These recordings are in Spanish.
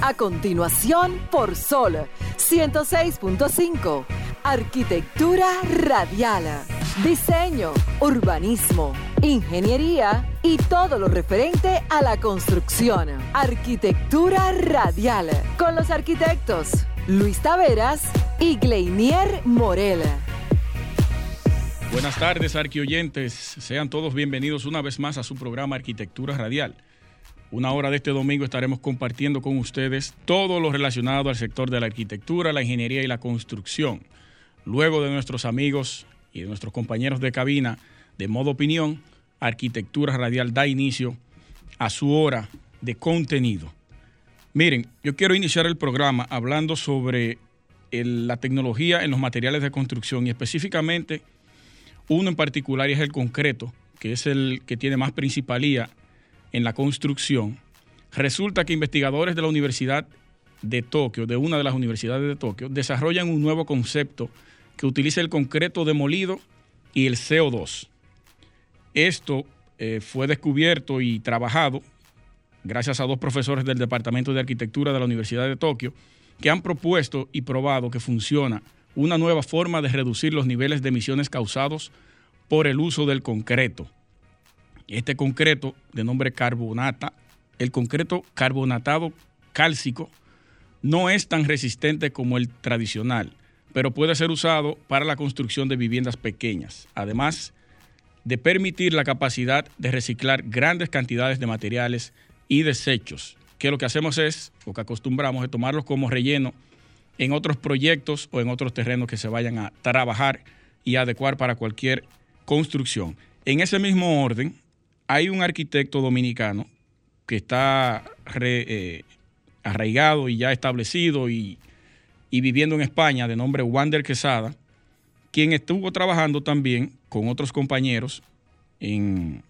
A continuación, por Sol 106.5. Arquitectura radial. Diseño, urbanismo, ingeniería y todo lo referente a la construcción. Arquitectura radial. Con los arquitectos Luis Taveras y Gleinier Morel. Buenas tardes, arquioyentes. Sean todos bienvenidos una vez más a su programa Arquitectura Radial. Una hora de este domingo estaremos compartiendo con ustedes todo lo relacionado al sector de la arquitectura, la ingeniería y la construcción. Luego de nuestros amigos y de nuestros compañeros de cabina de modo opinión, Arquitectura Radial da inicio a su hora de contenido. Miren, yo quiero iniciar el programa hablando sobre la tecnología en los materiales de construcción y específicamente uno en particular es el concreto, que es el que tiene más principalía en la construcción. Resulta que investigadores de la Universidad de Tokio, de una de las universidades de Tokio, desarrollan un nuevo concepto que utiliza el concreto demolido y el CO2. Esto eh, fue descubierto y trabajado gracias a dos profesores del Departamento de Arquitectura de la Universidad de Tokio que han propuesto y probado que funciona una nueva forma de reducir los niveles de emisiones causados por el uso del concreto. Este concreto de nombre carbonata, el concreto carbonatado cálcico, no es tan resistente como el tradicional, pero puede ser usado para la construcción de viviendas pequeñas, además de permitir la capacidad de reciclar grandes cantidades de materiales y desechos, que lo que hacemos es, lo que acostumbramos es tomarlos como relleno en otros proyectos o en otros terrenos que se vayan a trabajar y adecuar para cualquier construcción. En ese mismo orden, hay un arquitecto dominicano que está eh, arraigado y ya establecido y, viviendo en España, de nombre Wander Quesada, quien estuvo trabajando también con otros compañeros en,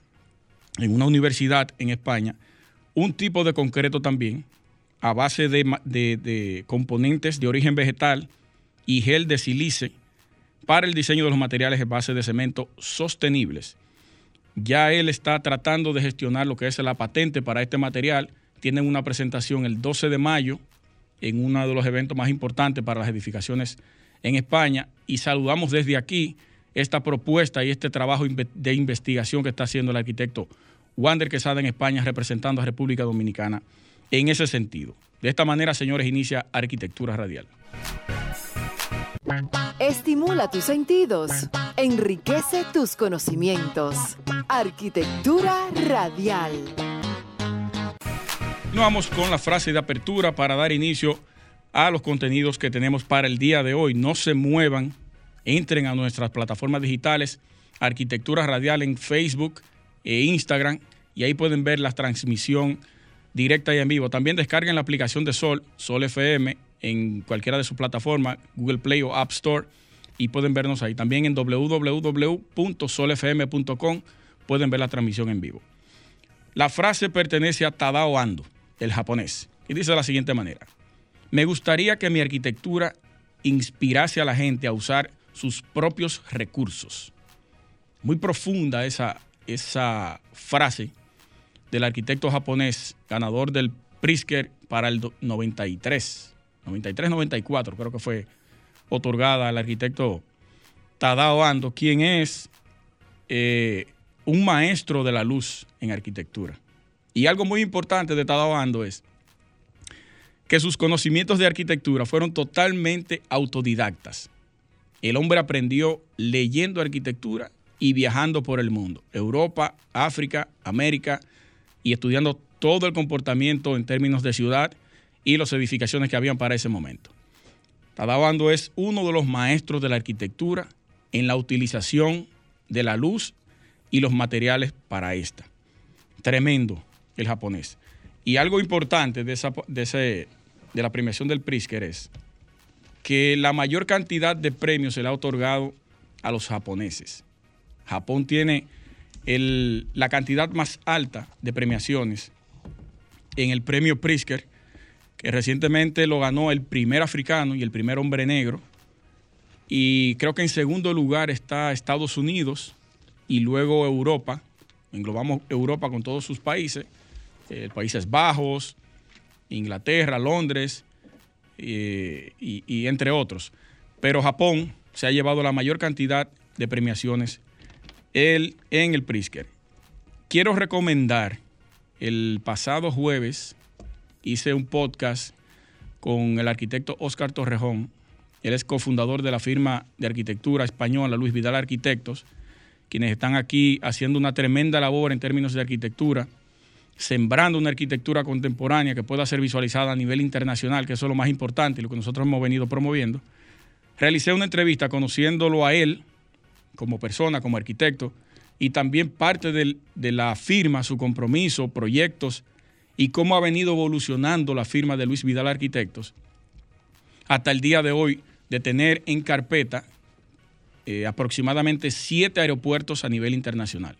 una universidad en España, un tipo de concreto también, a base de, de, componentes de origen vegetal y gel de silice para el diseño de los materiales en base de cemento sostenibles. Ya él está tratando de gestionar lo que es la patente para este material. Tienen una presentación el 12 de mayo en uno de los eventos más importantes para las edificaciones en España y saludamos desde aquí esta propuesta y este trabajo de investigación que está haciendo el arquitecto Wander Quesada en España representando a República Dominicana en ese sentido. De esta manera, señores, inicia Arquitectura Radial. Estimula tus sentidos, enriquece tus conocimientos. Arquitectura radial. Vamos con la frase de apertura para dar inicio a los contenidos que tenemos para el día de hoy. No se muevan, entren a nuestras plataformas digitales, Arquitectura Radial en Facebook e Instagram, y ahí pueden ver la transmisión directa y en vivo. También descarguen la aplicación de Sol, Sol FM, en cualquiera de sus plataformas, Google Play o App Store, y pueden vernos ahí. También en www.solfm.com pueden ver la transmisión en vivo. La frase pertenece a Tadao Ando, el japonés, y dice de la siguiente manera. Me gustaría que mi arquitectura inspirase a la gente a usar sus propios recursos. Muy profunda esa, esa frase del arquitecto japonés, ganador del Pritzker para el 93. 93-94 creo que fue otorgada al arquitecto Tadao Ando, quien es eh, un maestro de la luz en arquitectura. Y algo muy importante de Tadao Ando es que sus conocimientos de arquitectura fueron totalmente autodidactas. El hombre aprendió leyendo arquitectura y viajando por el mundo, Europa, África, América, y estudiando todo el comportamiento en términos de ciudad y las edificaciones que habían para ese momento. Tadao es uno de los maestros de la arquitectura en la utilización de la luz y los materiales para esta. Tremendo el japonés. Y algo importante de, esa, de la premiación del Pritzker es que la mayor cantidad de premios se le ha otorgado a los japoneses. Japón tiene la cantidad más alta de premiaciones en el premio Pritzker que recientemente lo ganó el primer africano y el primer hombre negro. Y creo que en segundo lugar está Estados Unidos y luego Europa. Englobamos Europa con todos sus países, eh, Países Bajos, Inglaterra, Londres y, y entre otros. Pero Japón se ha llevado la mayor cantidad de premiaciones en el Prisker. Quiero recomendar, el pasado jueves hice un podcast con el arquitecto Oscar Torrejón. Él es cofundador de la firma de arquitectura española Luis Vidal Arquitectos, quienes están aquí haciendo una tremenda labor en términos de arquitectura, sembrando una arquitectura contemporánea que pueda ser visualizada a nivel internacional, que eso es lo más importante y lo que nosotros hemos venido promoviendo. Realicé una entrevista conociéndolo a él como persona, como arquitecto, y también parte de la firma, su compromiso, proyectos y cómo ha venido evolucionando la firma de Luis Vidal Arquitectos hasta el día de hoy de tener en carpeta eh, aproximadamente siete aeropuertos a nivel internacional.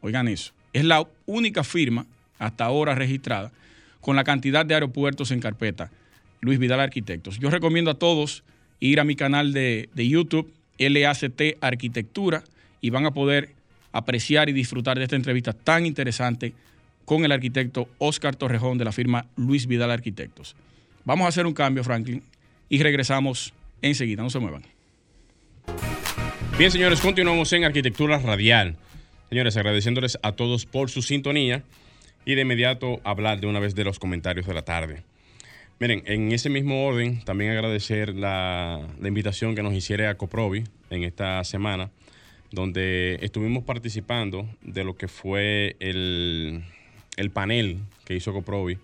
Oigan eso, es la única firma hasta ahora registrada con la cantidad de aeropuertos en carpeta, Luis Vidal Arquitectos. Yo recomiendo a todos ir a mi canal de, de YouTube, LACT Arquitectura, y van a poder apreciar y disfrutar de esta entrevista tan interesante con el arquitecto Oscar Torrejón de la firma Luis Vidal Arquitectos. Vamos a hacer un cambio, Franklin, y regresamos enseguida. No se muevan. Bien, señores, continuamos en Arquitectura Radial. Señores, agradeciéndoles a todos por su sintonía y de inmediato hablar de una vez de los comentarios de la tarde. Miren, en ese mismo orden, también agradecer la, invitación que nos hiciera a Coprovi en esta semana donde estuvimos participando de lo que fue el, panel que hizo Coprovi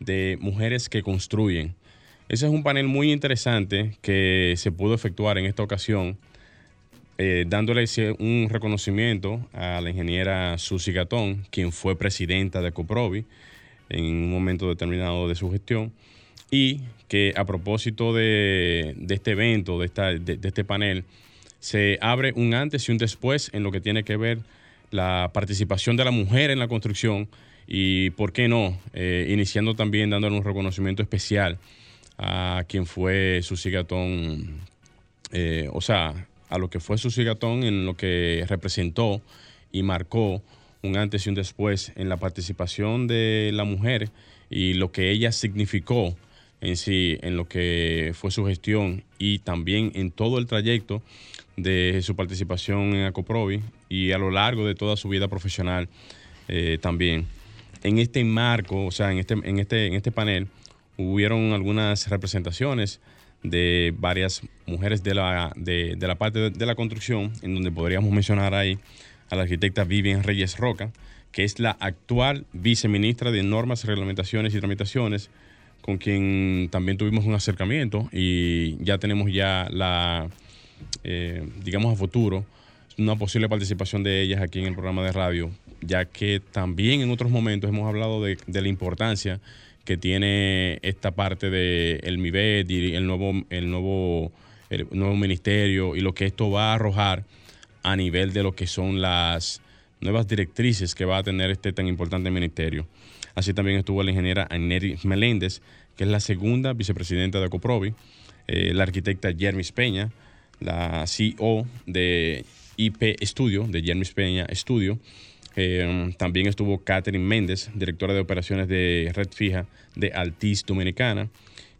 de mujeres que construyen. Ese es un panel muy interesante que se pudo efectuar en esta ocasión, eh, dándole un reconocimiento a la ingeniera Susi Gatón, quien fue presidenta de Coprovi en un momento determinado de su gestión, y que a propósito de, este evento, de, esta, de este panel, se abre un antes y un después en lo que tiene que ver la participación de la mujer en la construcción y, ¿por qué no?, eh, iniciando también dándole un reconocimiento especial a quien fue su Gatón, eh, o sea, a lo que fue su Gatón en lo que representó y marcó un antes y un después en la participación de la mujer y lo que ella significó en sí, en lo que fue su gestión y también en todo el trayecto de su participación en Acoprovi y a lo largo de toda su vida profesional eh, también. En este marco, o sea, en este, en este, en este panel, hubieron algunas representaciones de varias mujeres de la, de, la parte de, la construcción, en donde podríamos mencionar ahí a la arquitecta Vivian Reyes Roca, que es la actual viceministra de Normas, Reglamentaciones y Tramitaciones, con quien también tuvimos un acercamiento y ya tenemos ya la, eh, digamos, a futuro, una posible participación de ellas aquí en el programa de radio, ya que también en otros momentos hemos hablado de, la importancia que tiene esta parte del el MIBET y el nuevo, el, nuevo, el nuevo ministerio y lo que esto va a arrojar a nivel de lo que son las nuevas directrices que va a tener este tan importante ministerio. Así también estuvo la ingeniera Aneri Meléndez, que es la segunda vicepresidenta de Coprovi, eh, la arquitecta Jermis Peña, la CEO de IP Studio, de Jermis Peña Studio. Eh, también estuvo Catherine Méndez, directora de operaciones de Red Fija de Altis Dominicana.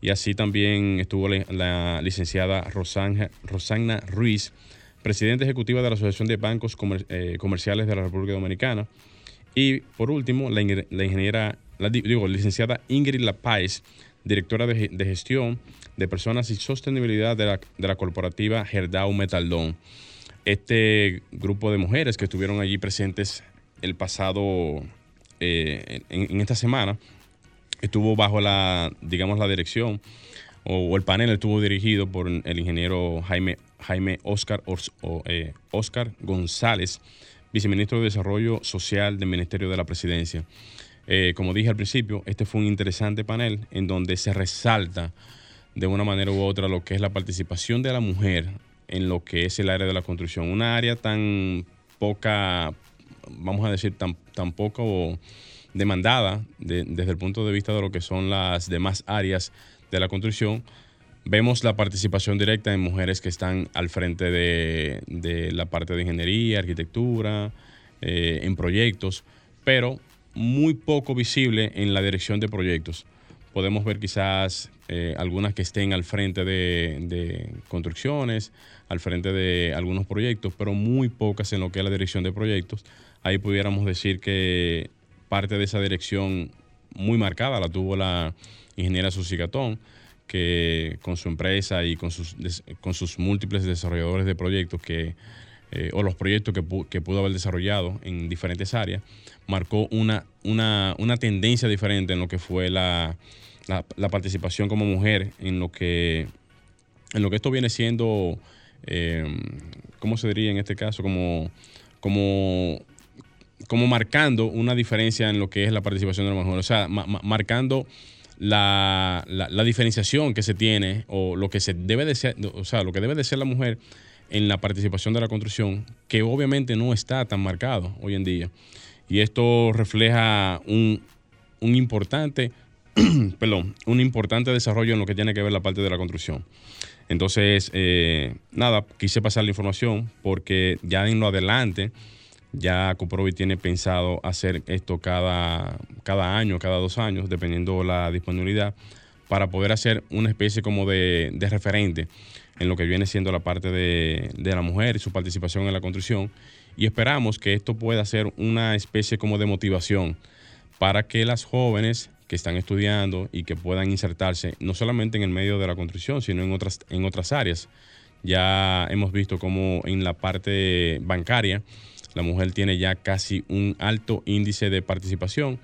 Y así también estuvo la, licenciada Rosana Ruiz, presidenta ejecutiva de la Asociación de Bancos eh, Comerciales de la República Dominicana. Y por último, la, ingeniera, la, digo, licenciada Ingrid Lapáez, directora de, de gestión de Personas y Sostenibilidad de la, corporativa Gerdau Metaldón. Este grupo de mujeres que estuvieron allí presentes el pasado, eh, en, esta semana, estuvo bajo la, digamos, la dirección o, el panel estuvo dirigido por el ingeniero Jaime, Jaime Oscar, eh, Oscar González, viceministro de Desarrollo Social del Ministerio de la Presidencia. Eh, como dije al principio, este fue un interesante panel en donde se resalta de una manera u otra lo que es la participación de la mujer en lo que es el área de la construcción. Una área tan poca, vamos a decir, tan, tan poco demandada desde el punto de vista de lo que son las demás áreas de la construcción. Vemos la participación directa de mujeres que están al frente de, la parte de ingeniería, arquitectura, eh, en proyectos, pero muy poco visible en la dirección de proyectos. Podemos ver quizás eh, algunas que estén al frente de, construcciones, al frente de algunos proyectos, pero muy pocas en lo que es la dirección de proyectos. Ahí pudiéramos decir que parte de esa dirección muy marcada la tuvo la ingeniera Susi Gatón, que con su empresa y con sus, con sus múltiples desarrolladores de proyectos que eh, o los proyectos que, que, pudo haber desarrollado en diferentes áreas, marcó una, una, una tendencia diferente en lo que fue la, la, participación como mujer, en lo que, en lo que esto viene siendo, eh, ¿cómo se diría en este caso? Como, como, como marcando una diferencia en lo que es la participación de la mujer, o sea, marcando la, la, diferenciación que se tiene o lo que se debe de ser, o sea, lo que debe de ser la mujer en la participación de la construcción, que obviamente no está tan marcado hoy en día. Y esto refleja un, un importante, perdón, un importante desarrollo en lo que tiene que ver la parte de la construcción. Entonces, eh, nada, quise pasar la información porque ya en lo adelante, ya Coprovi tiene pensado hacer esto cada, cada año, cada dos años, dependiendo la disponibilidad, para poder hacer una especie como de, de referente en lo que viene siendo la parte de, la mujer y su participación en la construcción. Y esperamos que esto pueda ser una especie como de motivación para que las jóvenes que están estudiando y que puedan insertarse no solamente en el medio de la construcción, sino en otras, en otras áreas. Ya hemos visto como en la parte bancaria la mujer tiene ya casi un alto índice de participación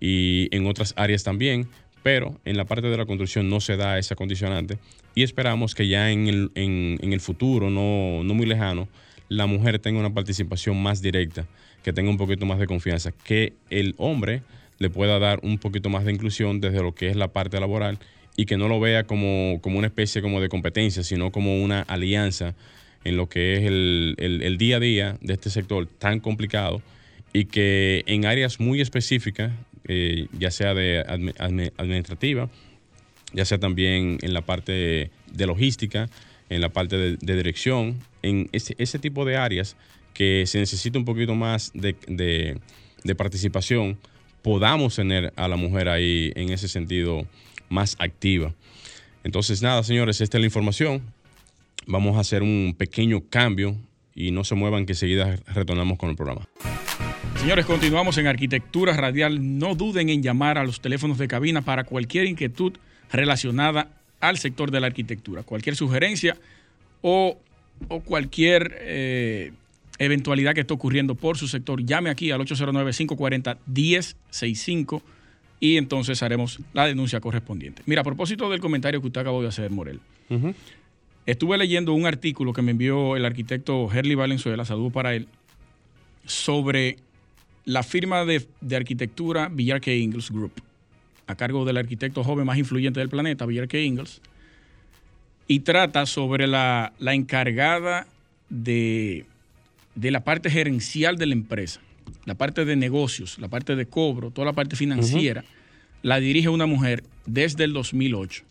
y en otras áreas también, pero en la parte de la construcción no se da esa condicionante y esperamos que ya en el, en, el futuro, no, no, muy lejano, la mujer tenga una participación más directa, que tenga un poquito más de confianza, que el hombre le pueda dar un poquito más de inclusión desde lo que es la parte laboral y que no lo vea como, como una especie como de competencia, sino como una alianza en lo que es el, el día a día de este sector tan complicado y que en áreas muy específicas eh, ya sea de administrativa, ya sea también en la parte de logística, en la parte de, dirección, en ese, tipo de áreas que se necesita un poquito más de, participación, podamos tener a la mujer ahí en ese sentido más activa. Entonces, nada, señores, esta es la información. Vamos a hacer un pequeño cambio y no se muevan que enseguida retornamos con el programa. Señores, continuamos en Arquitectura Radial. No duden en llamar a los teléfonos de cabina para cualquier inquietud relacionada al sector de la arquitectura. Cualquier sugerencia o, cualquier eh, eventualidad que esté ocurriendo por su sector, llame aquí al 809-540-1065 y entonces haremos la denuncia correspondiente. Mira, a propósito del comentario que usted acabó de hacer, Morel, estuve leyendo un artículo que me envió el arquitecto Herli Valenzuela, saludo para él, sobre la firma de, arquitectura Villar K. Ingles Group, a cargo del arquitecto joven más influyente del planeta, Villar K. Ingles, y trata sobre la, encargada de, la parte gerencial de la empresa, la parte de negocios, la parte de cobro, toda la parte financiera, la dirige una mujer desde el 2008.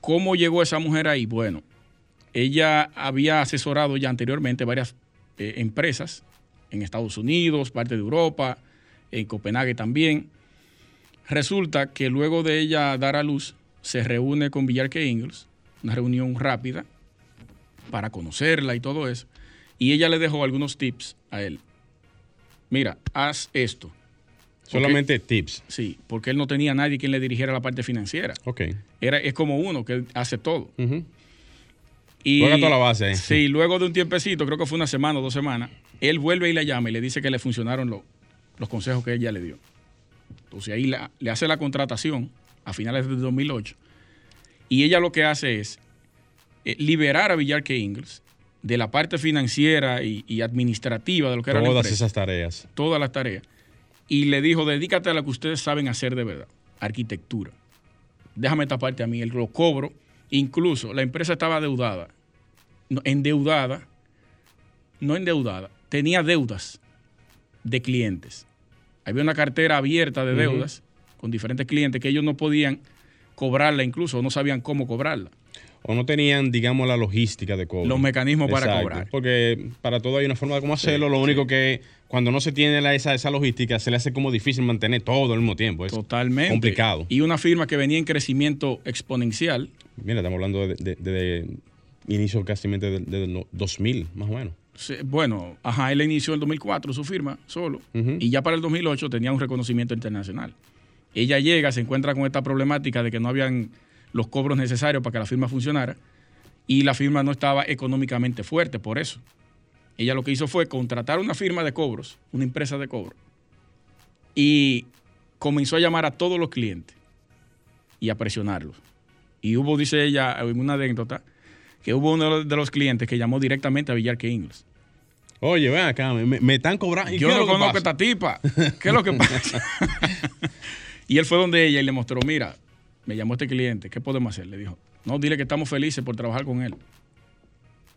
¿Cómo llegó esa mujer ahí? Bueno, ella había asesorado ya anteriormente varias eh, empresas en Estados Unidos, parte de Europa, en Copenhague también. Resulta que luego de ella dar a luz, se reúne con Villarque Ingles, una reunión rápida para conocerla y todo eso. Y ella le dejó algunos tips a él. Mira, haz esto. Solamente tips. Sí, porque él no tenía nadie quien le dirigiera la parte financiera. Ok. Era, es como uno que hace todo. Y, Juega toda la base. Sí, luego de un tiempecito, creo que fue una semana o dos semanas, él vuelve y la llama y le dice que le funcionaron los consejos que ella le dio. Entonces ahí le hace la contratación a finales de 2008 y ella lo que hace es eh, liberar a Villarque Ingles de la parte financiera y, administrativa de lo que era la Todas esas tareas. Todas las tareas. Y le dijo, dedícate a lo que ustedes saben hacer de verdad, arquitectura. Déjame esta parte a mí, él lo cobro. Incluso la empresa estaba deudada, endeudada, no endeudada, tenía deudas de clientes. Había una cartera abierta de deudas con diferentes clientes que ellos no podían cobrarla incluso, no sabían cómo cobrarla. o no tenían, digamos, la logística de cobro. Los mecanismos para cobrar. Porque para todo hay una forma de cómo hacerlo. lo único que cuando no se tiene la- esa, esa logística, se le hace como difícil mantener todo al mismo tiempo. Es Totalmente. complicado. Y una firma que venía en crecimiento exponencial. Mira, estamos hablando de, de- de- de inicio casi de, de los 2000, más o menos. Bueno, ajá, él inició en 2004 su firma solo. Y ya para el 2008 tenía un reconocimiento internacional. Ella llega, se encuentra con esta problemática de que no habían los cobros necesarios para que la firma funcionara. Y la firma no estaba económicamente fuerte por eso. Ella lo que hizo fue contratar una firma de cobros, una empresa de cobro. Y comenzó a llamar a todos los clientes y a presionarlos. Y hubo, dice ella, en una anécdota, que hubo uno de los- clientes que llamó directamente a Villar Ingles. Oye, ven acá, me, están cobrando. ¿Y Yo no conozco esta tipa. ¿Qué es lo que pasa? y él fue donde ella y le mostró, mira, me llamó este cliente, ¿qué podemos hacer? Le dijo, no, dile que estamos felices por trabajar con él.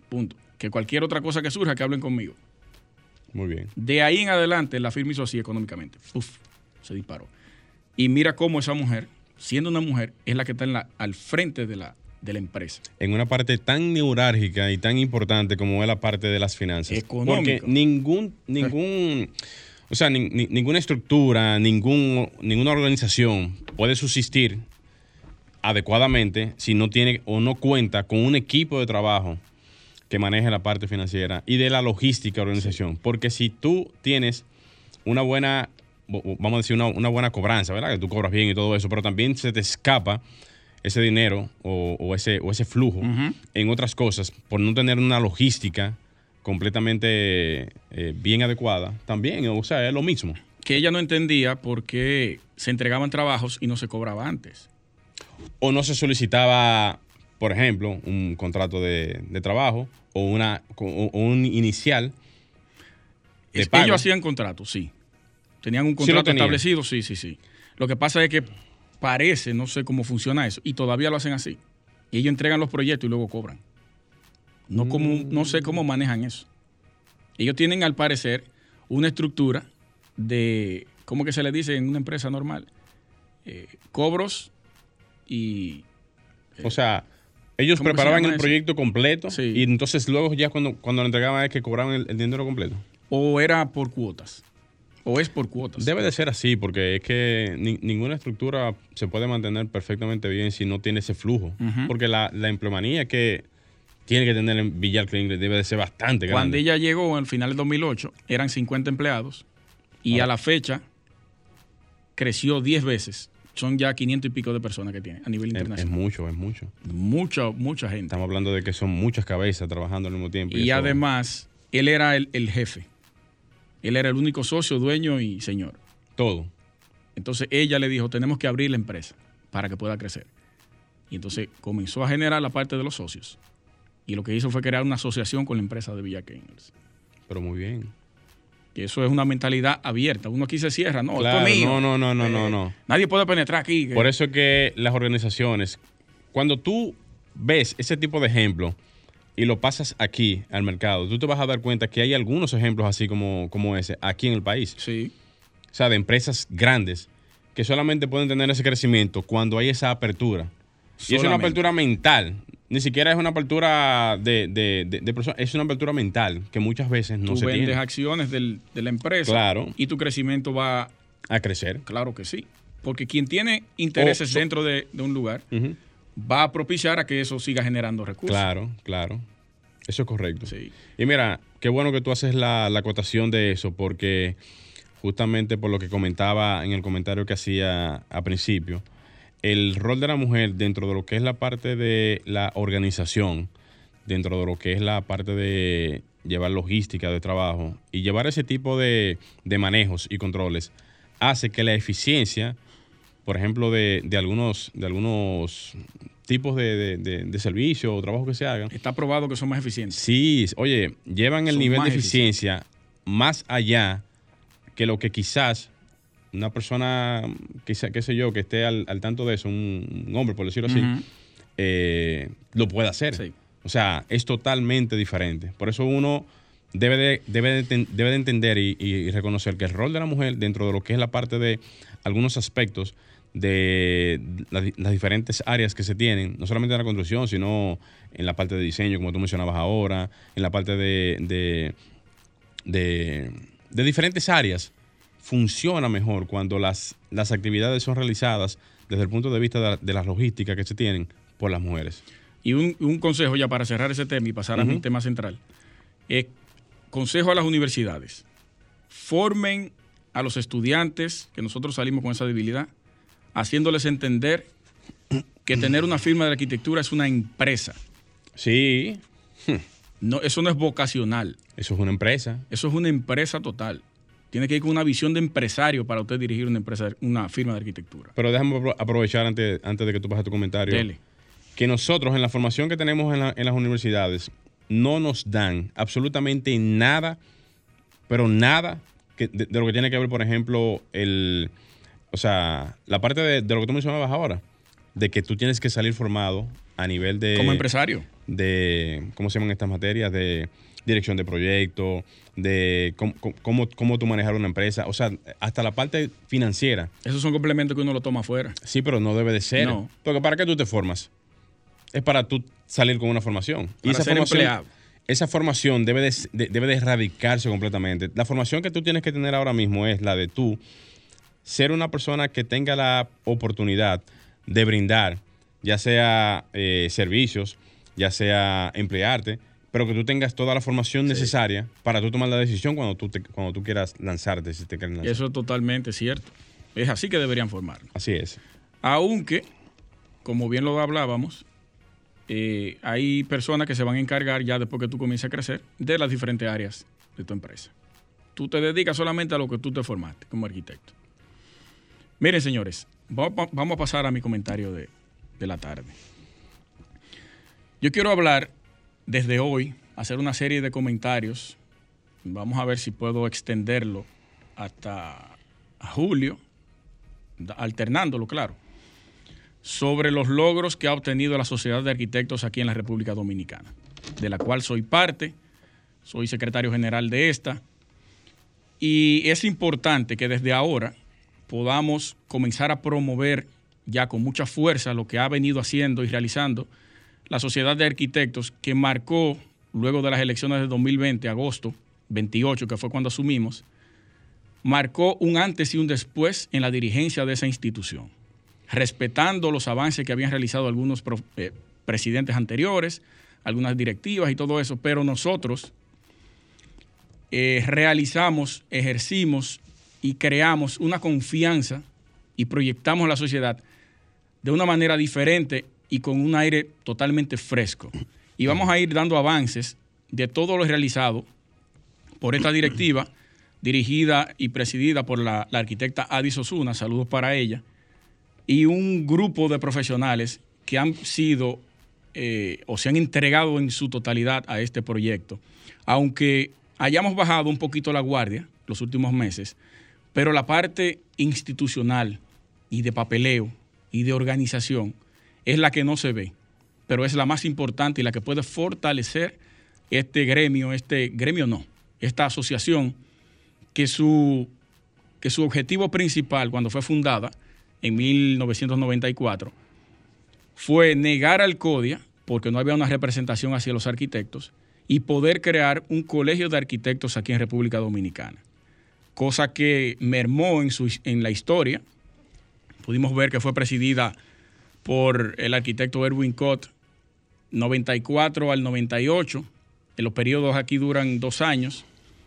Punto. Que cualquier otra cosa que surja, que hablen conmigo. Muy bien. De ahí en adelante, la firma hizo así económicamente. Uf, se disparó. Y mira cómo esa mujer, siendo una mujer, es la que está en la, al frente de la, de la empresa. En una parte tan neurálgica y tan importante como es la parte de las finanzas. Económico. Porque ningún, ningún, o sea, ni- ni- ninguna estructura, ningún, ninguna organización puede subsistir adecuadamente si no tiene o no cuenta con un equipo de trabajo que maneje la parte financiera y de la logística de la organización. Porque si tú tienes una buena, vamos a decir, una, una buena cobranza, ¿verdad? Que tú cobras bien y todo eso, pero también se te escapa ese dinero o, o ese, o ese flujo en otras cosas por no tener una logística completamente eh, bien adecuada, también, o sea, es lo mismo. Que ella no entendía por qué se entregaban trabajos y no se cobraba antes. O no se solicitaba, por ejemplo, un contrato de, de trabajo o, una, o- o un inicial de pago. Ellos hacían contratos, sí. Tenían un Sí contrato establecido, sí, sí, sí. Lo que pasa es que parece, no sé cómo funciona eso, y todavía lo hacen así. Y ellos entregan los proyectos y luego cobran. No, como, no sé cómo manejan eso. Ellos tienen, al parecer, una estructura de, ¿cómo que se le dice en una empresa normal? Eh, cobros y... O sea, ellos ¿Cómo se preparaban el eso? proyecto completo Sí. y entonces luego ya cuando, cuando lo entregaban es que cobraban el, el dinero completo. O era por cuotas. O es por cuotas. Debe de ser así, porque es que ni- ninguna estructura se puede mantener perfectamente bien si no tiene ese flujo. Porque la, la empleomanía que tiene que tener en Villar Clean debe de ser bastante Cuando grande. ella llegó al final del 2008, eran 50 empleados y Ah. a la fecha creció 10 veces. Son ya 500 y pico de personas que tiene a nivel es, es internacional. mucho, es mucho. mucha, mucha gente. Estamos hablando de que son muchas cabezas trabajando al mismo tiempo. Y eso- además, él era el, el jefe. Él era el único socio, dueño y señor. Todo. Entonces ella le dijo, tenemos que abrir la empresa para que pueda crecer. Y entonces comenzó a generar la parte de los socios. Y lo que hizo fue crear una asociación con la empresa de Villa Kennels. Pero muy bien. Que eso es una mentalidad abierta. Uno aquí se cierra, no, Claro, esto es mío. no, no, no, no, no, Eh, no. Nadie puede penetrar aquí. Por eso es que las organizaciones, cuando tú ves ese tipo de ejemplo y lo pasas aquí al mercado, tú te vas a dar cuenta que hay algunos ejemplos así como, como ese aquí en el país. Sí, O sea, de empresas grandes que solamente pueden tener ese crecimiento cuando hay esa apertura. Y es una apertura mental. Ni siquiera es una apertura de, de, de- de personas, es una apertura mental que muchas veces no tú se vendes tiene acciones del- de la empresa Claro. y tu crecimiento va, a crecer. claro que sí. Porque quien tiene intereses O dentro de, de un lugar. Va a propiciar a que eso siga generando recursos. Claro, claro. Eso es correcto. Sí. Y mira, qué bueno que tú haces la, la acotación de eso, porque justamente por lo que comentaba en el comentario que hacía a principio, el rol de la mujer dentro de lo que es la parte de la organización, dentro de lo que es la parte de llevar logística de trabajo y llevar ese tipo de, de manejos y controles, hace que la eficiencia, por ejemplo, de, de algunos, de algunos tipos de, de, de, de servicio o trabajo que se hagan, Está probado que son más eficientes. Sí, oye, llevan el Son nivel de eficiencia más allá que lo que quizás una persona, quizá, qué sé yo, que esté al, al tanto de eso, un, un hombre, por decirlo así, eh, lo puede hacer. Sí. O sea, es totalmente diferente. Por eso uno debe de, debe de, ten- debe de entender y, y reconocer que el rol de la mujer dentro de lo que es la parte de algunos aspectos de las diferentes áreas que se tienen, no solamente en la construcción, sino en la parte de diseño, como tú mencionabas ahora, en la parte de, de, diferentes áreas, funciona mejor cuando las, las actividades son realizadas desde el punto de vista de la, logística que se tienen por las mujeres. Y un, consejo ya para cerrar ese tema y pasar a mi tema central. Es consejo a las universidades. Formen a los estudiantes, que nosotros salimos con esa debilidad, haciéndoles entender que tener una firma de arquitectura es una empresa. Sí. No, eso no es vocacional. Eso es una empresa. Eso es una empresa total. Tiene que ir con una visión de empresario para usted dirigir una empresa, una firma de arquitectura. Pero déjame aprovechar antes, antes de que tú pases tu comentario. Que nosotros en la formación que tenemos en, las universidades no nos dan absolutamente nada, pero nada de, de, lo que tiene que ver, por ejemplo, el, o sea, la parte de, lo que tú mencionabas ahora, de que tú tienes que salir formado a nivel de... Como empresario. De, ¿cómo se llaman estas materias? De dirección de proyecto, de cómo, cómo, tú manejar una empresa, o sea, hasta la parte financiera. Esos son complementos que uno lo toma afuera. Sí, pero no debe de ser. No. Porque ¿para qué tú te formas? Es para tú salir con una formación. y esa formación, Esa formación debe de, debe de erradicarse completamente. La formación que tú tienes que tener ahora mismo es la de tú ser una persona que tenga la oportunidad de brindar, ya sea eh, servicios, ya sea emplearte, pero que tú tengas toda la formación necesaria para tú tomar la decisión cuando tú, cuando tú quieras lanzarte, si te lanzar. Eso es totalmente cierto. Es así que deberían formar. Así es. Aunque, como bien lo hablábamos, eh, hay personas que se van a encargar ya después que tú comiences a crecer de las diferentes áreas de tu empresa. Tú te dedicas solamente a lo que tú te formaste como arquitecto. Miren, señores, vamos a pasar a mi comentario de, la tarde. Yo quiero hablar desde hoy, hacer una serie de comentarios. Vamos a ver si puedo extenderlo hasta julio, alternándolo, claro, sobre los logros que ha obtenido la Sociedad de Arquitectos aquí en la República Dominicana, de la cual soy parte, soy secretario general de esta. Y es importante que desde ahora podamos comenzar a promover ya con mucha fuerza lo que ha venido haciendo y realizando la Sociedad de Arquitectos, que marcó luego de las elecciones de 2020, agosto 28, que fue cuando asumimos, marcó un antes y un después en la dirigencia de esa institución, respetando los avances que habían realizado algunos eh, presidentes anteriores, algunas directivas y todo eso, pero nosotros eh, realizamos, ejercimos y creamos una confianza y proyectamos la sociedad de una manera diferente y con un aire totalmente fresco. Y vamos a ir dando avances de todo lo realizado por esta directiva dirigida y presidida por la, arquitecta Adis Osuna, saludos para ella, y un grupo de profesionales que han sido eh, o se han entregado en su totalidad a este proyecto. Aunque hayamos bajado un poquito la guardia los últimos meses, pero la parte institucional y de papeleo y de organización es la que no se ve, pero es la más importante y la que puede fortalecer este gremio, este gremio no, esta asociación que su, que su objetivo principal cuando fue fundada en 1994 fue negar al CODIA, porque no había una representación hacia los arquitectos, y poder crear un colegio de arquitectos aquí en República Dominicana cosa que mermó en, su, en la historia. Pudimos ver que fue presidida por el arquitecto Erwin Cott 94 al 98. En los periodos aquí duran dos años,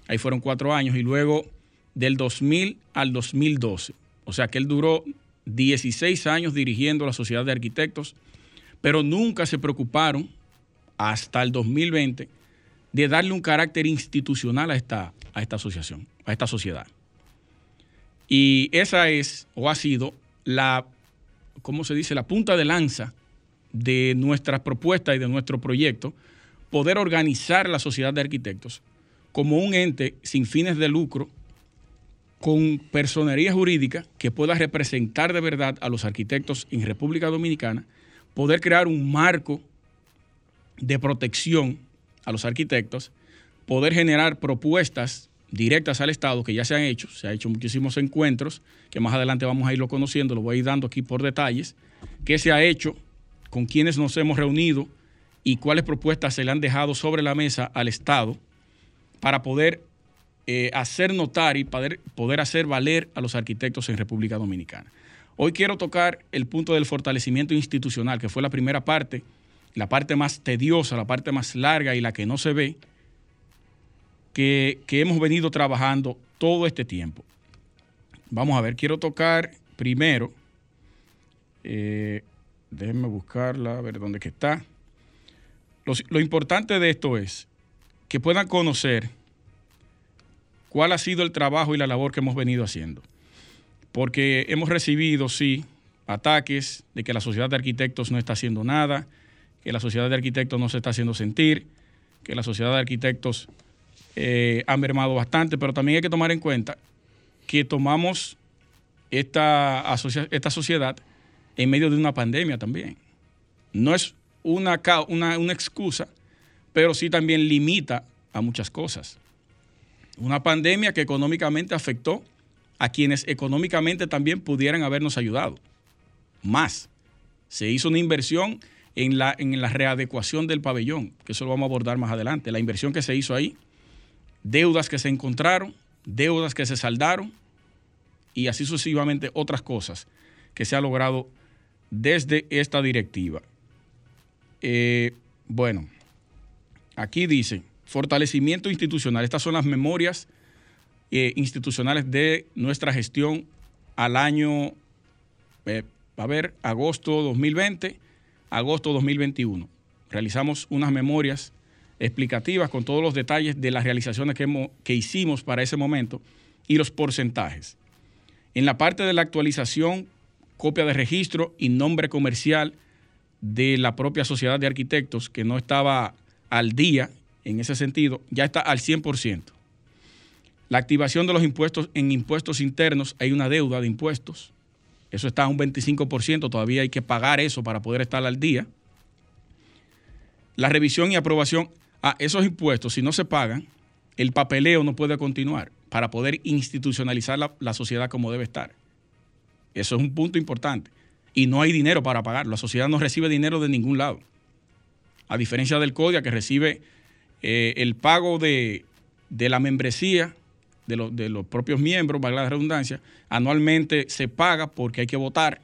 ahí fueron cuatro años, y luego del 2000 al 2012. O sea que él duró 16 años dirigiendo la Sociedad de Arquitectos, pero nunca se preocuparon hasta el 2020 de darle un carácter institucional a esta, a esta asociación, a esta sociedad. Y esa es o ha sido la, ¿cómo se dice?, la punta de lanza de nuestras propuestas y de nuestro proyecto, poder organizar la sociedad de arquitectos como un ente sin fines de lucro, con personería jurídica que pueda representar de verdad a los arquitectos en República Dominicana, poder crear un marco de protección a los arquitectos poder generar propuestas directas al Estado que ya se han hecho, se han hecho muchísimos encuentros, que más adelante vamos a irlo conociendo, lo voy a ir dando aquí por detalles, qué se ha hecho, con quienes nos hemos reunido y cuáles propuestas se le han dejado sobre la mesa al Estado para poder eh, hacer notar y poder, poder hacer valer a los arquitectos en República Dominicana. Hoy quiero tocar el punto del fortalecimiento institucional, que fue la primera parte, la parte más tediosa, la parte más larga y la que no se ve, que, hemos venido trabajando todo este tiempo. Vamos a ver, quiero tocar primero, eh, déjenme buscarla, a ver dónde está. lo importante de esto es que puedan conocer cuál ha sido el trabajo y la labor que hemos venido haciendo. Porque hemos recibido, sí, ataques de que la sociedad de arquitectos no está haciendo nada, que la sociedad de arquitectos no se está haciendo sentir, que la sociedad de arquitectos eh, ha mermado bastante, pero también hay que tomar en cuenta que tomamos esta, esta sociedad en medio de una pandemia también. No es una, una, una excusa, pero sí también limita a muchas cosas. Una pandemia que económicamente afectó a quienes económicamente también pudieran habernos ayudado. Más, se hizo una inversión en la, en la readecuación del pabellón, que eso lo vamos a abordar más adelante. La inversión que se hizo ahí, deudas que se encontraron, deudas que se saldaron y así sucesivamente otras cosas que se ha logrado desde esta directiva. Eh, bueno, aquí dice Fortalecimiento institucional. Estas son las memorias eh, institucionales de nuestra gestión al año, eh, a ver, agosto 2020, agosto 2021. Realizamos unas memorias explicativas con todos los detalles de las realizaciones que, que hicimos para ese momento y los porcentajes. En la parte de la actualización, copia de registro y nombre comercial de la propia sociedad de arquitectos que no estaba al día en ese sentido, ya está al 100%. La activación de los impuestos en impuestos internos, hay una deuda de impuestos. Eso está a un 25%, todavía hay que pagar eso para poder estar al día. La revisión y aprobación a esos impuestos, si no se pagan, el papeleo no puede continuar para poder institucionalizar la, la sociedad como debe estar. Eso es un punto importante. Y no hay dinero para pagar. La sociedad no recibe dinero de ningún lado. A diferencia del CODIA que recibe eh, el pago de, la membresía de, los propios miembros, valga la redundancia, anualmente se paga porque hay que votar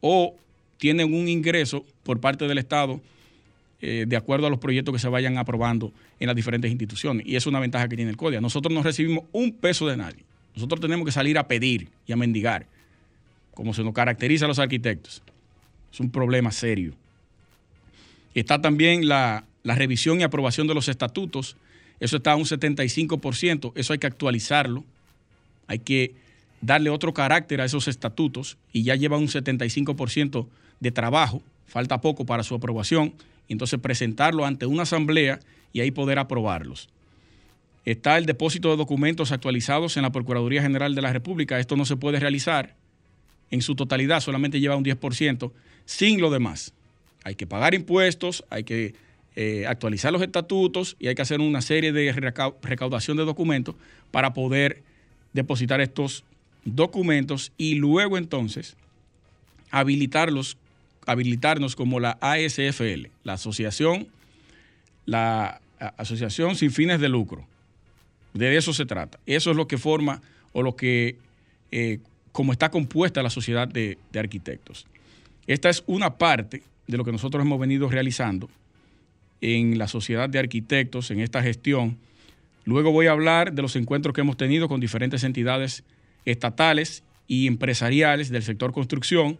o tienen un ingreso por parte del Estado eh, de acuerdo a los proyectos que se vayan aprobando en las diferentes instituciones. Y es una ventaja que tiene el CODIA. Nosotros no recibimos un peso de nadie. Nosotros tenemos que salir a pedir y a mendigar, como se nos caracteriza a los arquitectos. Es un problema serio. Está también la, la revisión y aprobación de los estatutos, eso está a un 75%, eso hay que actualizarlo, hay que darle otro carácter a esos estatutos y ya lleva un 75% de trabajo, falta poco para su aprobación, entonces presentarlo ante una asamblea y ahí poder aprobarlos. Está el depósito de documentos actualizados en la Procuraduría General de la República, esto no se puede realizar en su totalidad, solamente lleva un 10%, sin lo demás. Hay que pagar impuestos, hay que eh, actualizar los estatutos y hay que hacer una serie de recaudación de documentos para poder depositar estos documentos y luego entonces habilitarlos, habilitarnos como la ASFL, la asociación, la asociación sin fines de lucro. De eso se trata. Eso es lo que forma o lo que, eh, como está compuesta la sociedad de arquitectos. Esta es una parte de lo que nosotros hemos venido realizando en la sociedad de arquitectos, en esta gestión. Luego voy a hablar de los encuentros que hemos tenido con diferentes entidades estatales y empresariales del sector construcción,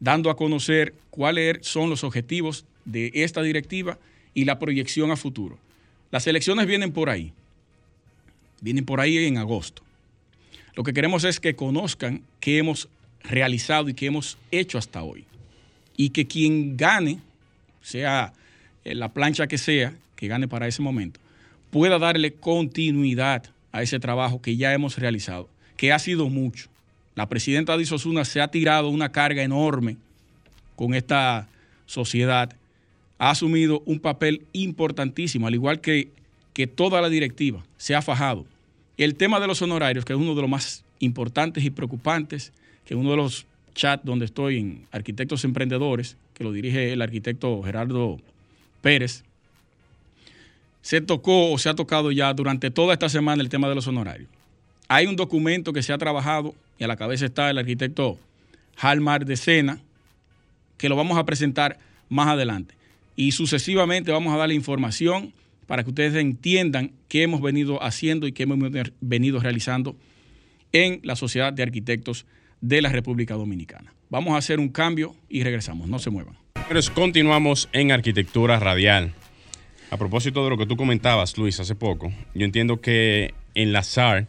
dando a conocer cuáles son los objetivos de esta directiva y la proyección a futuro. Las elecciones vienen por ahí, vienen por ahí en agosto. Lo que queremos es que conozcan qué hemos realizado y qué hemos hecho hasta hoy. Y que quien gane, sea eh, la plancha que sea, que gane para ese momento, pueda darle continuidad a ese trabajo que ya hemos realizado, que ha sido mucho. La presidenta de Isosuna se ha tirado una carga enorme con esta sociedad, ha asumido un papel importantísimo, al igual que, que toda la directiva. Se ha fajado. El tema de los honorarios, que es uno de los más importantes y preocupantes, que uno de los chats donde estoy en Arquitectos Emprendedores, que lo dirige el arquitecto Gerardo Pérez, se tocó o se ha tocado ya durante toda esta semana el tema de los honorarios. Hay un documento que se ha trabajado y a la cabeza está el arquitecto Halmar de Sena, que lo vamos a presentar más adelante. Y sucesivamente vamos a darle información para que ustedes entiendan qué hemos venido haciendo y qué hemos venido realizando en la Sociedad de Arquitectos de la República Dominicana. Vamos a hacer un cambio y regresamos, no se muevan. continuamos en Arquitectura Radial. A propósito de lo que tú comentabas, Luis, hace poco, yo entiendo que en la SAR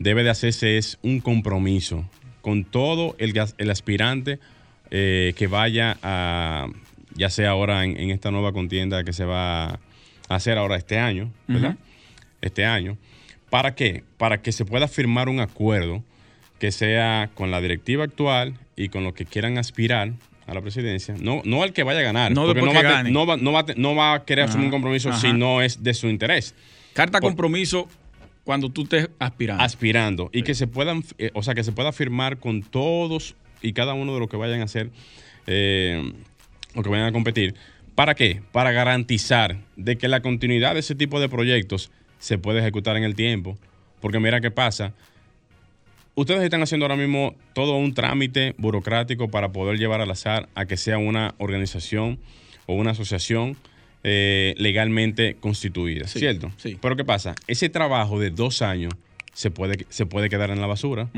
debe de hacerse es un compromiso con todo el, el aspirante eh, que vaya a, ya sea ahora en, esta nueva contienda que se va a hacer ahora este año, ¿verdad? Este año. ¿Para qué? Para que se pueda firmar un acuerdo que sea con la directiva actual y con los que quieran aspirar a la presidencia, no, no al que vaya a ganar, no porque no va, no, va, no, va, a querer asumir un compromiso si no es de su interés. Carta compromiso cuando tú estés aspirando. Aspirando. Y que se puedan, eh, o sea, que se pueda firmar con todos y cada uno de los que vayan a hacer, eh, o que vayan a competir. ¿Para qué? Para garantizar de que la continuidad de ese tipo de proyectos se puede ejecutar en el tiempo. Porque mira qué pasa. Ustedes están haciendo ahora mismo todo un trámite burocrático para poder llevar al azar a que sea una organización o una asociación eh, legalmente constituida, ¿cierto? Sí. Pero ¿qué pasa? Ese trabajo de dos años se puede, se puede quedar en la basura.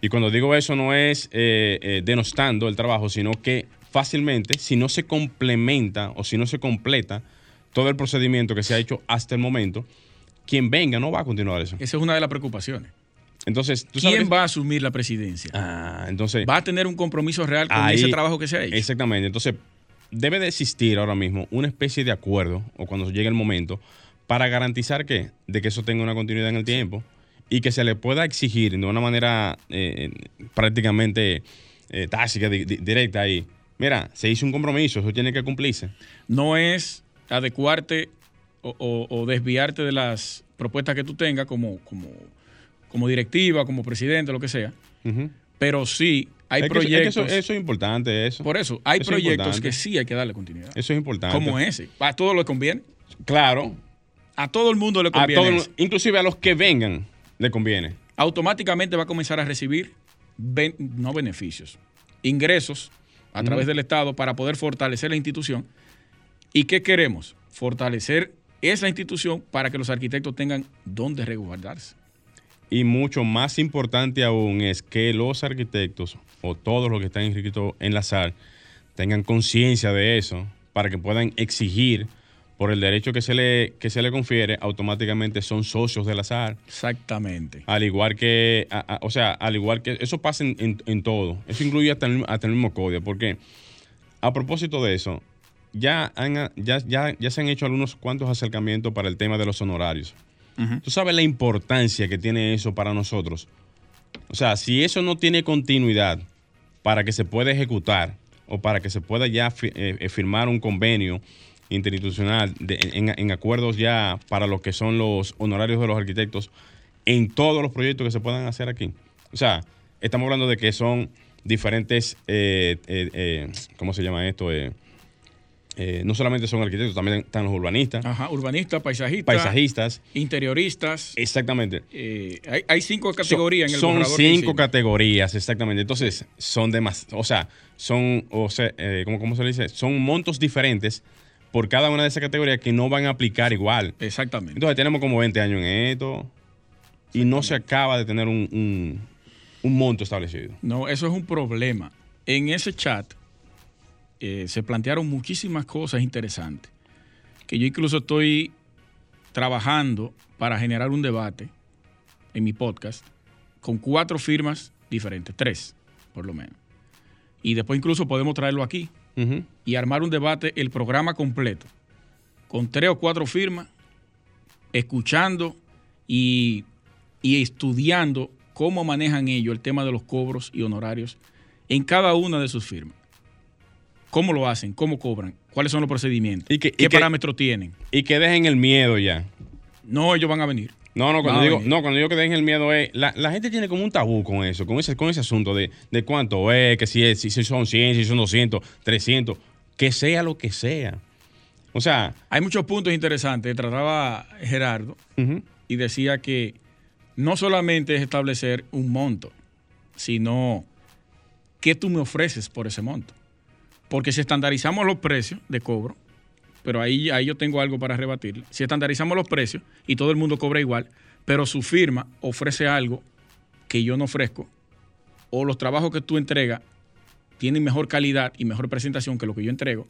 Y cuando digo eso no es eh, eh, denostando el trabajo, sino que fácilmente, si no se complementa o si no se completa todo el procedimiento que se ha hecho hasta el momento, quien venga no va a continuar eso. Esa es una de las preocupaciones. Entonces, ¿quién va a asumir la presidencia? Ah, entonces. Va a tener un compromiso real con ese trabajo que se ha hecho. Exactamente. Entonces, debe de existir ahora mismo una especie de acuerdo, o cuando llegue el momento, para garantizar que, de que eso tenga una continuidad en el tiempo y que se le pueda exigir de una manera eh, prácticamente eh, táctica, directa ahí. Mira, se hizo un compromiso, eso tiene que cumplirse. No es adecuarte o, desviarte de las propuestas que tú tengas como, como, como directiva, como presidente, lo que sea, pero sí hay proyectos. eso, es importante, eso. Por eso, hay proyectos que sí hay que darle continuidad. Eso es importante. Como ese. A todos les conviene. Claro. A todo el mundo le conviene. inclusive a los que vengan le conviene. Automáticamente va a comenzar a recibir no beneficios, ingresos a través del Estado para poder fortalecer la institución. ¿Y qué queremos? Fortalecer esa institución para que los arquitectos tengan dónde resguardarse. Y mucho más importante aún es que los arquitectos o todos los que están inscritos en la SAR tengan conciencia de eso para que puedan exigir por el derecho que se le, que se le confiere, automáticamente son socios de la SAR. Exactamente. Al igual que, o sea, al igual que, eso pasa en, todo. Eso incluye hasta el, hasta el mismo código. Porque, a propósito de eso, ya, ya, ya, ya se han hecho algunos cuantos acercamientos para el tema de los honorarios. Tú sabes la importancia que tiene eso para nosotros. O sea, si eso no tiene continuidad para que se pueda ejecutar o para que se pueda ya eh, eh, firmar un convenio interinstitucional en, acuerdos ya para lo que son los honorarios de los arquitectos en todos los proyectos que se puedan hacer aquí. O sea, estamos hablando de que son diferentes, eh, ¿cómo se llama esto? Eh, no solamente son arquitectos, también están los urbanistas. Ajá, urbanistas, paisajistas. Paisajistas. Interioristas. Exactamente. Eh, hay, cinco categorías son, en el Son cinco categorías, exactamente. Entonces, son demás, o sea, son, o sea, eh, ¿cómo, se le dice? Son montos diferentes por cada una de esas categorías que no van a aplicar igual. Exactamente. Entonces, tenemos como 20 años en esto y no se acaba de tener un monto establecido. No, eso es un problema. En ese chat eh, se plantearon muchísimas cosas interesantes, que yo incluso estoy trabajando para generar un debate en mi podcast con cuatro firmas diferentes, tres por lo menos. Y después incluso podemos traerlo aquí y armar un debate, el programa completo, con tres o cuatro firmas, escuchando y, y estudiando cómo manejan ellos el tema de los cobros y honorarios en cada una de sus firmas. ¿Cómo lo hacen? ¿Cómo cobran? ¿Cuáles son los procedimientos? ¿Qué parámetros tienen? Y que dejen el miedo ya. No, ellos van a venir. No, no, cuando digo, no, cuando digo que dejen el miedo es, la, la gente tiene como un tabú con eso, con ese, con ese asunto de, de cuánto es, que si, es, si son 100, si son 200, 300, que sea lo que sea. O sea, Hay muchos puntos interesantes. Trataba Gerardo y decía que no solamente es establecer un monto, sino qué tú me ofreces por ese monto. Porque si estandarizamos los precios de cobro, pero ahí, ahí yo tengo algo para rebatirle. Si estandarizamos los precios y todo el mundo cobra igual, pero su firma ofrece algo que yo no ofrezco, o los trabajos que tú entregas tienen mejor calidad y mejor presentación que lo que yo entrego,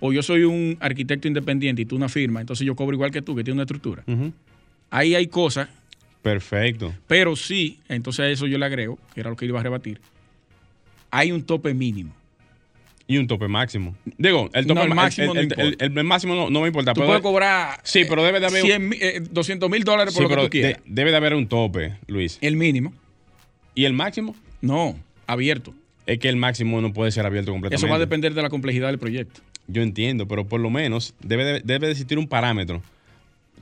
o yo soy un arquitecto independiente y tú una firma, entonces yo cobro igual que tú, que tiene una estructura. Ahí hay cosas perfecto. pero sí, entonces a eso yo le agrego, que era lo que iba a rebatir, hay un tope mínimo. Y un tope máximo. Digo, el tope No, el ma- máximo no el, el- el- máximo no, no me importa. Tú pero- puedes cobrar Sí, pero debe de haber un- 100 mil, eh, 200 mil dólares por Sí, lo que tú quieras. de- debe de haber un tope, Luis. El mínimo, ¿Y el máximo? no, abierto. Es que el máximo no puede ser abierto completamente. Eso va a depender de la complejidad del proyecto. Yo entiendo, pero por lo menos debe de, debe de existir un parámetro.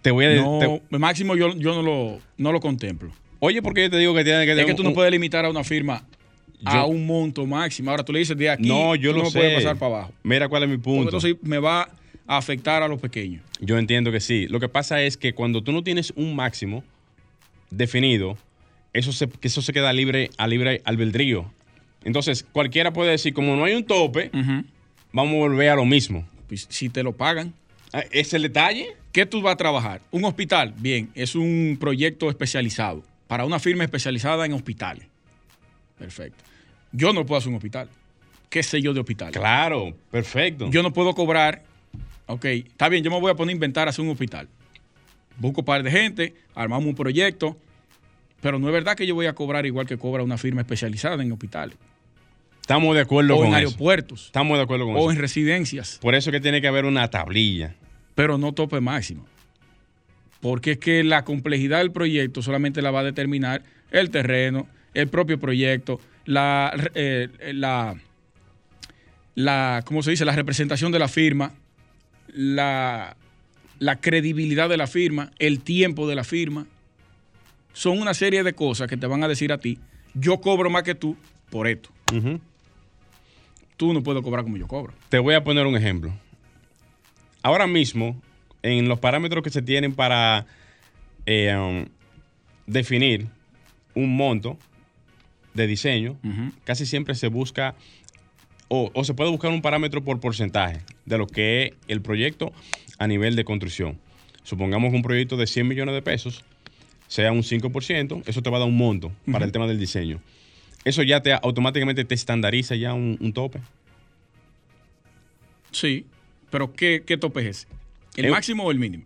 Te voy a decir. No, el máximo yo, yo no, lo, no lo contemplo. oye, porque yo te digo que tiene que Es que tú un- no puedes limitar a una firma a un monto máximo. Ahora tú le dices de aquí, No, yo lo no sé. puedes pasar para abajo. Mira cuál es mi Porque punto. entonces me va a afectar a los pequeños. Yo entiendo que sí. Lo que pasa es que cuando tú no tienes un máximo definido, eso se, eso se queda libre a libre albedrío. Entonces, cualquiera puede decir, como no hay un tope, vamos a volver a lo mismo. Pues, si te lo pagan, Ah, ¿Es el detalle? ¿Qué tú vas a trabajar? Un hospital, bien, es un proyecto especializado para una firma especializada en hospitales. Perfecto. Yo no puedo hacer un hospital. ¿Qué sé yo de hospital? Claro, perfecto. Yo no puedo cobrar. Ok, está bien, yo me voy a poner a inventar hacer un hospital. Busco un par de gente, armamos un proyecto, pero no es verdad que yo voy a cobrar igual que cobra una firma especializada en hospitales, Estamos de acuerdo o con en eso. aeropuertos, Estamos de acuerdo con o eso. en residencias. Por eso que tiene que haber una tablilla. pero no tope máximo. Porque es que la complejidad del proyecto solamente la va a determinar el terreno, el propio proyecto, la, eh, la, la ¿cómo se dice? La representación de la firma, la, la credibilidad de la firma, el tiempo de la firma. Son una serie de cosas que te van a decir a ti, yo cobro más que tú por esto. Tú no puedes cobrar como yo cobro. Te voy a poner un ejemplo. Ahora mismo, en los parámetros que se tienen para eh, um, definir un monto de diseño, casi siempre se busca o, o se puede buscar un parámetro por porcentaje de lo que es el proyecto a nivel de construcción. Supongamos un proyecto de 100 millones de pesos, sea un 5%, eso te va a dar un monto para el tema del diseño. Eso ya te automáticamente te estandariza ya un, un tope. Sí, pero ¿qué, qué tope es ese? ¿El máximo o el mínimo?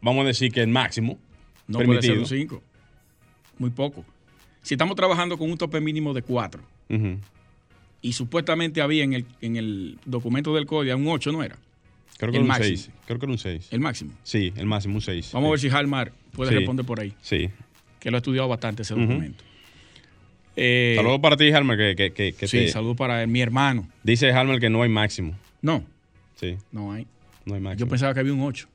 Vamos a decir que el máximo No puede ser permitido. un 5. Muy poco. Si estamos trabajando con un tope mínimo de 4 Ujú. y supuestamente había en el, en el documento del código un 8, ¿no era? Creo que El era un máximo. 6. Creo que era un 6. El máximo. Sí, el máximo, un 6. Vamos a ver si Halmar puede Sí. responder por ahí, Sí. que lo ha estudiado bastante ese documento. Eh, Saludos para ti, Halmer, que, que, que, que sí, te- saludos para mi hermano. dice Halmer que no hay máximo. No, Sí, no hay. no hay máximo. Yo pensaba que había un 8.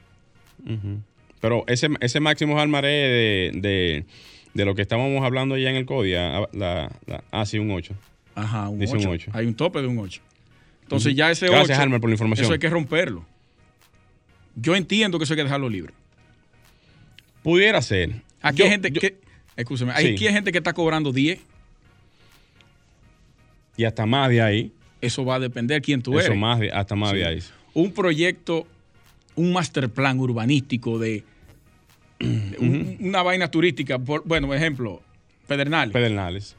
Ujú. Pero ese, ese máximo Halmer es de, de, de lo que estábamos hablando ya en el CODIA. ah, La, la- ah, sí, un 8. Ajá, un Dice un 8. ocho. Hay un tope de un 8. Entonces ya ese Gracias, 8, Halmer, por la información. eso hay que romperlo. Yo entiendo que eso hay que dejarlo libre. Pudiera ser. Aquí Yo- hay gente yo- que, escúchame, hay- Sí. aquí hay gente que está cobrando 10. Y hasta más de ahí. Eso va a depender quién tú Eso eres. más de, hasta más Sí. de ahí. Un proyecto, un master plan urbanístico de un- una vaina turística. Por, bueno, ejemplo, Pedernales. Pedernales.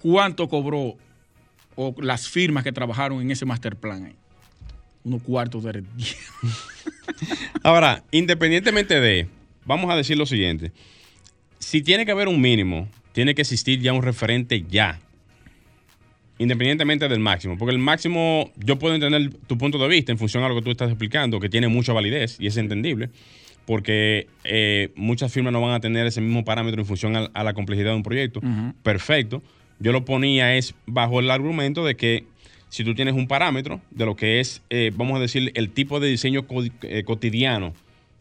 ¿Cuánto cobró o las firmas que trabajaron en ese master plan ahí? Unos cuartos de Ahora, independientemente de, vamos a decir lo siguiente. Si tiene que haber un mínimo, tiene que existir ya un referente ya. Independientemente del máximo. Porque el máximo, yo puedo entender tu punto de vista en función a lo que tú estás explicando, que tiene mucha validez y es entendible. Porque eh, muchas firmas no van a tener ese mismo parámetro en función a, a la complejidad de un proyecto. Perfecto. Yo lo ponía es bajo el argumento de que si tú tienes un parámetro de lo que es, eh, vamos a decir, el tipo de diseño co- eh, cotidiano,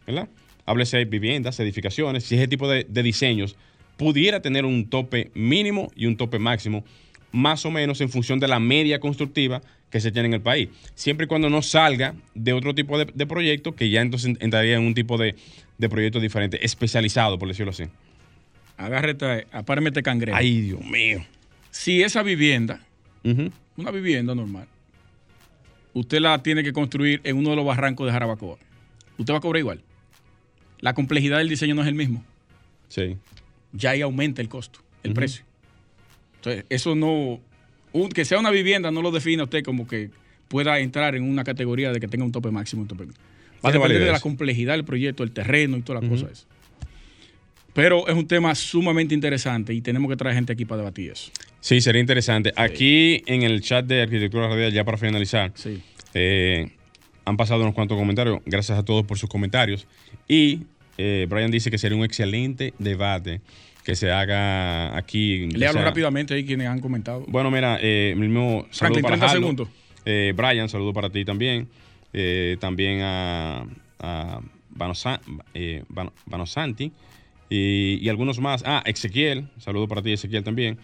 ¿verdad? háblese viviendas, edificaciones, si ese tipo de, de diseños pudiera tener un tope mínimo y un tope máximo, más o menos en función de la media constructiva que se tiene en el país. Siempre y cuando no salga de otro tipo de, de proyecto, que ya entonces entraría en un tipo de, de proyecto diferente, especializado, por decirlo así. Agárrate, apármete cangrejo. Ay, Dios mío. Si esa vivienda, una vivienda normal, usted la tiene que construir en uno de los barrancos de Jarabacoa, usted va a cobrar igual. La complejidad del diseño no es el mismo. Sí. Ya ahí aumenta el costo, el precio. Entonces, eso no. Un- que sea una vivienda no lo define a usted como que pueda entrar en una categoría de que tenga un tope máximo. Un tope. Va a depender de la complejidad del proyecto, el terreno y todas las cosas. esas. Pero es un tema sumamente interesante y tenemos que traer gente aquí para debatir eso. Sí, sería interesante. Aquí en el chat de Arquitectura Radial, ya para finalizar, Sí. eh, han pasado unos cuantos comentarios. Gracias a todos por sus comentarios. Y eh, Brian dice que sería un excelente debate que se haga aquí. Le ya hablo sea- rápidamente ahí quienes han comentado. Bueno, mira, eh, el mismo saludo Franklin, para 30 Harlow. segundos. Eh, Brian, saludo para ti también. Eh, también a, a eh, Van- Vanosanti y, y algunos más. Ah, Ezequiel, saludo para ti, Ezequiel también.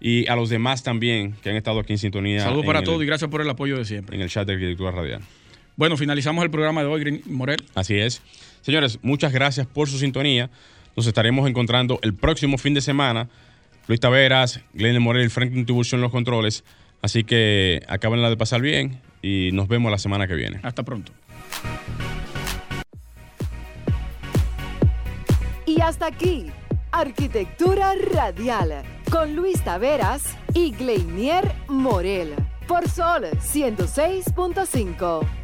Y a los demás también que han estado aquí en sintonía. Saludos para todos y gracias por el apoyo de siempre. En el chat de Arquitectura Radial. Bueno, finalizamos el programa de hoy, Green- Morel. Así es. Señores, muchas gracias por su sintonía. Nos estaremos encontrando el próximo fin de semana. Luis Taveras, Glenn Morel, Franklin Tiburcio en los controles. Así que acaben la de pasar bien y nos vemos la semana que viene. Hasta pronto. Y hasta aquí, Arquitectura Radial, con Luis Taveras y Gleinier Morel, por Sol 106.5.